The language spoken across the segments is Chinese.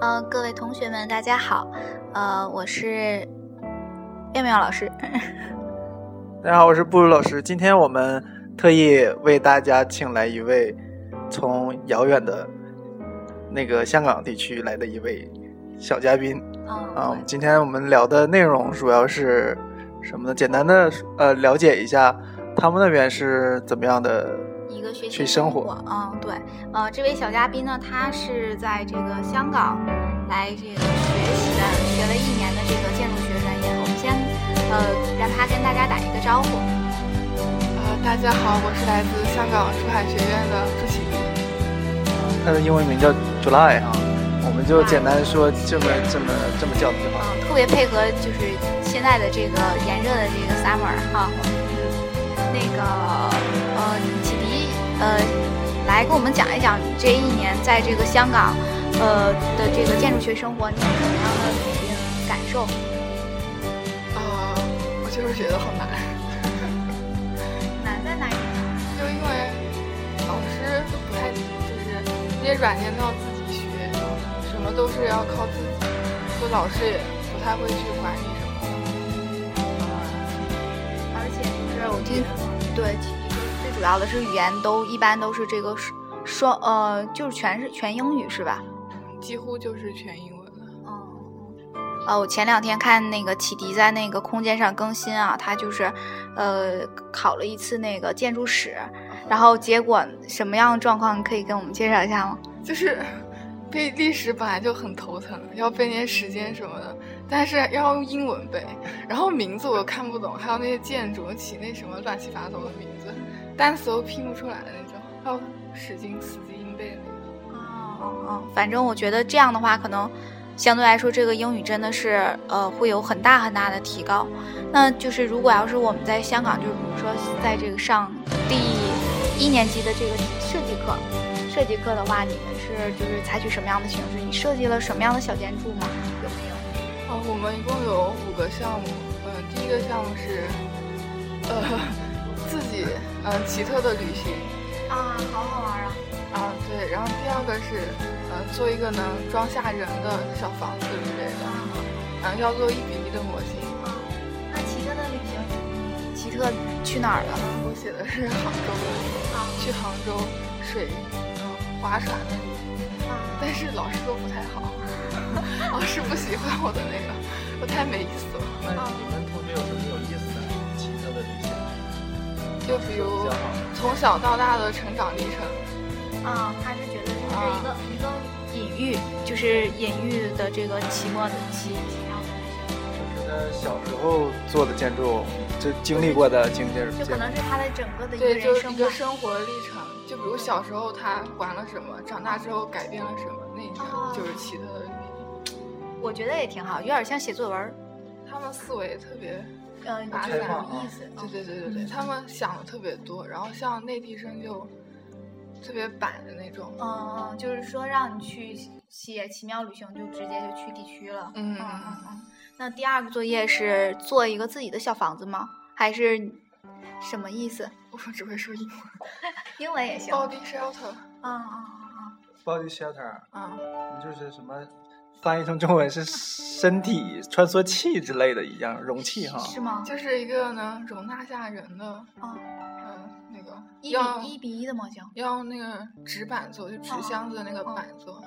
呃，各位同学们，大家好，呃，我是妙妙老师。大家好，我是布鲁老师。今天我们特意为大家请来一位从遥远的那个香港地区来的一位小嘉宾。啊，今天我们聊的内容主要是什么呢？简单的呃了解一下他们那边是怎么样的一个学习生活。嗯，对，呃，这位小嘉宾呢，他是在这个香港来这个学习的，学了一年的这个建筑学专业。我们先呃让他跟大家打一个招呼。呃，大家好，我是来自香港珠海学院的朱启明。他的英文名叫 July 啊。我们就简单说这么这么这么叫就好。嗯，特别配合就是现在的这个炎热的这个 summer 哈。那个呃，呃，来跟我们讲一讲你这一年在这个香港呃的这个建筑学生活，你有什么样的感受？啊，我就是觉得好难。难在哪里？就因为老师都不太就是这些软件都要自己学。什么都是要靠自己，就老师也不太会去管你什么。而且就是我听，对，最主要的是语言都一般都是这个双呃，就是全是全英语是吧？几乎就是全英文。嗯。啊，我前两天看那个启迪在那个空间上更新啊，他就是呃考了一次那个建筑史，然后结果什么样的状况可以跟我们介绍一下吗？就是。背历史本来就很头疼，要背那些时间什么的，但是要用英文背，然后名字我又看不懂，还有那些建筑起那什么乱七八糟的名字，单词都拼不出来的那种，要使劲死记硬背的那种。哦哦哦，反正我觉得这样的话，可能相对来说这个英语真的是呃会有很大很大的提高。那就是如果要是我们在香港，就是比如说在这个上第一年级的这个设计课。设计课的话，你们是就是采取什么样的形式？你设计了什么样的小建筑吗？有没有？哦，我们一共有五个项目。嗯，第一个项目是，呃，自己嗯奇特的旅行。啊，好好玩啊！啊，对。然后第二个是，呃，做一个能装下人的小房子之类的。然后要做一比一的模型。啊，那奇特的旅行，奇特去哪儿了？我写的是杭州。啊，去杭州水。划船的，但是老师说不太好，老师不喜欢我的那个，我太没意思了。那你们同学有什么有意思的、奇特的旅行？就比如从小到大的成长历程。啊，他是觉得这是一个一个隐喻，就是隐喻的这个期末的期期末的就觉得小时候做的建筑，就经历过的经历，就可能是他的整个的一个人生一个生活历程。就比如小时候他玩了什么，长大之后改变了什么，那就是奇特的。我觉得也挺好，有点像写作文。他们思维特别，嗯，发散意思。对对对对对，他们想的特别多。然后像内地生就特别板的那种。嗯嗯，就是说让你去写奇妙旅行，就直接就去地区了。嗯嗯嗯嗯。那第二个作业是做一个自己的小房子吗？还是什么意思？我只会说英文，英文也行。Body shelter，啊啊啊！Body shelter，嗯，你就是什么翻译成中文是身体穿梭器之类的一样容器哈？是吗？就是一个能容纳下人的啊，嗯，那个一比一比一的模型，要用那个纸板做，就纸箱子的那个板做。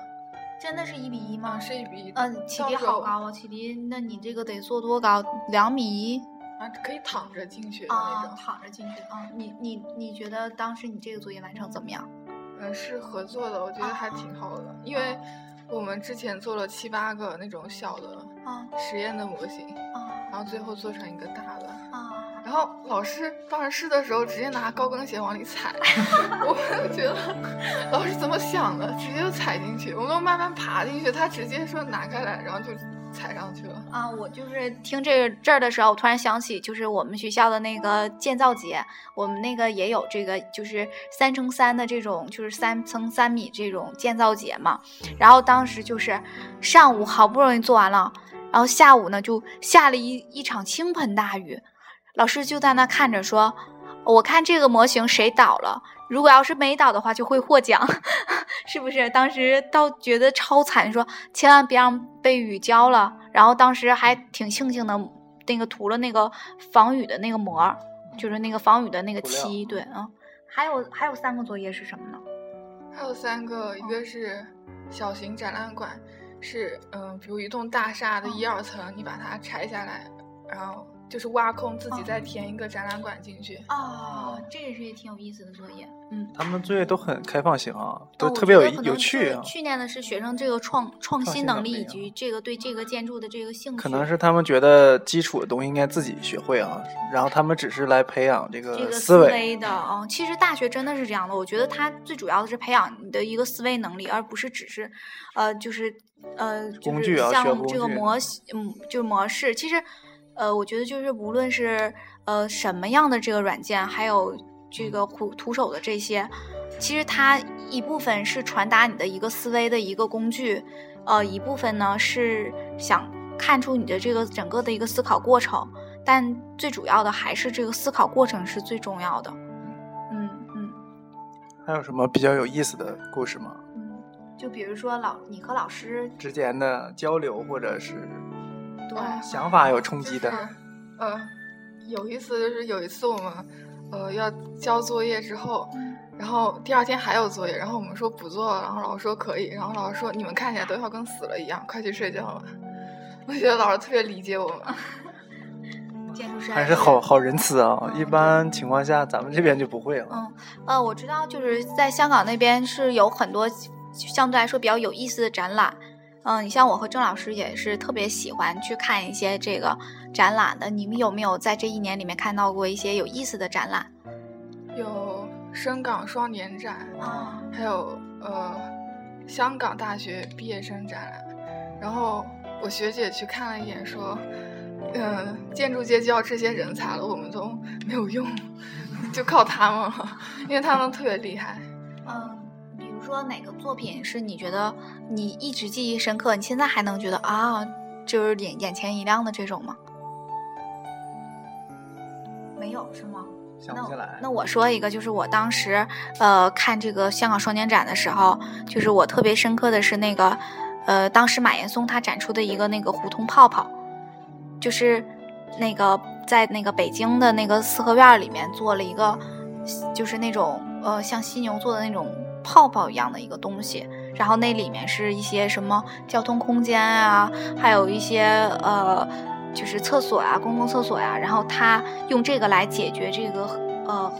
真的是一比一吗？是一比一。嗯，启迪好高啊！启迪，那你这个得做多高？两米一？啊，可以躺着进去的那种，躺着进去啊！你你你觉得当时你这个作业完成怎么样？嗯，是合作的，我觉得还挺好的，因为我们之前做了七八个那种小的啊实验的模型啊，然后最后做成一个大的啊，然后老师当时试的时候直接拿高跟鞋往里踩，我们觉得老师怎么想的，直接就踩进去，我们慢慢爬进去，他直接说拿开来，然后就。踩上去了啊！我就是听这个这儿的时候，我突然想起，就是我们学校的那个建造节，我们那个也有这个，就是三乘三的这种，就是三乘三米这种建造节嘛。然后当时就是上午好不容易做完了，然后下午呢就下了一一场倾盆大雨，老师就在那看着说：“我看这个模型谁倒了，如果要是没倒的话，就会获奖，是不是？当时倒觉得超惨，说千万别让被雨浇了。然后当时还挺庆幸的，那个涂了那个防雨的那个膜，就是那个防雨的那个漆。对，嗯，还有还有三个作业是什么呢？还有三个，一个是小型展览馆，是嗯，比如一栋大厦的一二层，你把它拆下来，然后。就是挖空自己再填一个展览馆进去哦，这也是一挺有意思的作业。嗯，他们作业都很开放型啊，都特别有有趣啊。去年的是学生这个创创新能力以及这个对这个建筑的这个兴趣。可能是他们觉得基础的东西应该自己学会啊，然后他们只是来培养这个思维的啊。其实大学真的是这样的，我觉得它最主要的是培养你的一个思维能力，而不是只是呃，就是呃，就是像这个模型，嗯，就是模式，其实。呃，我觉得就是无论是呃什么样的这个软件，还有这个徒徒手的这些，其实它一部分是传达你的一个思维的一个工具，呃，一部分呢是想看出你的这个整个的一个思考过程，但最主要的还是这个思考过程是最重要的。嗯嗯。还有什么比较有意思的故事吗？嗯，就比如说老你和老师之间的交流，或者是。对，想法有冲击的。嗯，有意思就是有一次我们，呃，要交作业之后，然后第二天还有作业，然后我们说不做了，然后老师说可以，然后老师说你们看起来都要跟死了一样，快去睡觉吧。我觉得老师特别理解我们。建筑师还是好好仁慈啊！一般情况下咱们这边就不会了。嗯，呃，我知道就是在香港那边是有很多相对来说比较有意思的展览。嗯，你像我和郑老师也是特别喜欢去看一些这个展览的。你们有没有在这一年里面看到过一些有意思的展览？有深港双年展啊，还有呃香港大学毕业生展览。然后我学姐去看了一眼，说：“嗯，建筑界就要这些人才了，我们都没有用，就靠他们了，因为他们特别厉害。”嗯。说哪个作品是你觉得你一直记忆深刻？你现在还能觉得啊，就是眼眼前一亮的这种吗？没有是吗？想不起来。那我说一个，就是我当时呃看这个香港双年展的时候，就是我特别深刻的是那个呃，当时马岩松他展出的一个那个胡同泡泡，就是那个在那个北京的那个四合院里面做了一个，就是那种呃像犀牛做的那种。泡泡一样的一个东西，然后那里面是一些什么交通空间啊，还有一些呃，就是厕所啊，公共厕所呀。然后他用这个来解决这个呃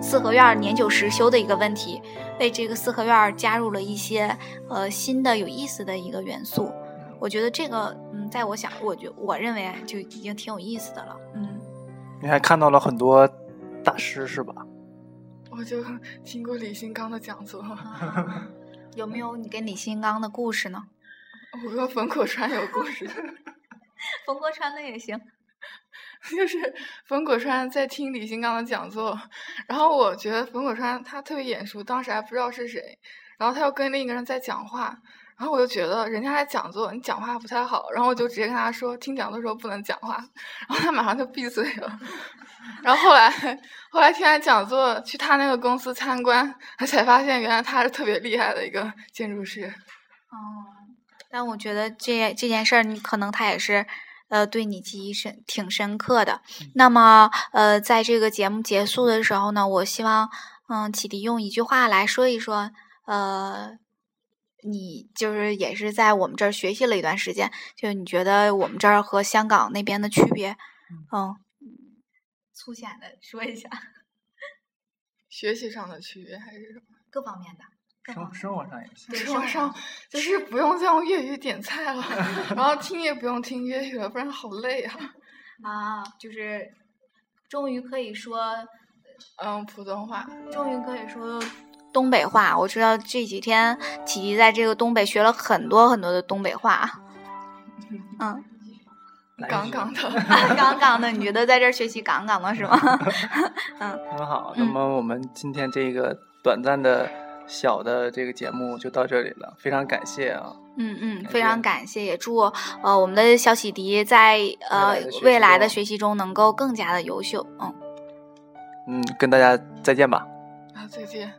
四合院年久失修的一个问题，为这个四合院加入了一些呃新的有意思的一个元素。我觉得这个嗯，在我想，我觉我认为就已经挺有意思的了。嗯，你还看到了很多大师是吧？我就 听过李新刚的讲座，有没有你跟李新刚的故事呢？我和冯果川有故事，冯国川的也行。就是冯果川在听李新刚的讲座，然后我觉得冯果川他特别眼熟，当时还不知道是谁，然后他又跟另一个人在讲话。然后我就觉得人家在讲座，你讲话不太好，然后我就直接跟他说，听讲座的时候不能讲话，然后他马上就闭嘴了。然后后来，后来听完讲座，去他那个公司参观，他才发现原来他是特别厉害的一个建筑师。哦，但我觉得这这件事儿，你可能他也是，呃，对你记忆深挺深刻的。那么，呃，在这个节目结束的时候呢，我希望，嗯，启迪用一句话来说一说，呃。你就是也是在我们这儿学习了一段时间，就你觉得我们这儿和香港那边的区别，嗯，粗浅的说一下。学习上的区别还是什么？各方面的。生生活上也行。生活上就是不用再用粤语点菜了，然后 听也不用听粤语了，不然好累啊。啊，就是终于可以说，嗯，普通话。终于可以说。东北话，我知道这几天琪琪在这个东北学了很多很多的东北话。嗯，杠杠的，杠杠的，你觉得在这儿学习杠杠的是吗？嗯，很好。那么我们今天这个短暂的小的这个节目就到这里了，非常感谢啊。嗯嗯，非常感谢，也祝呃我们的小启迪在呃未来的学习中能够更加的优秀。嗯嗯，跟大家再见吧。啊，再见。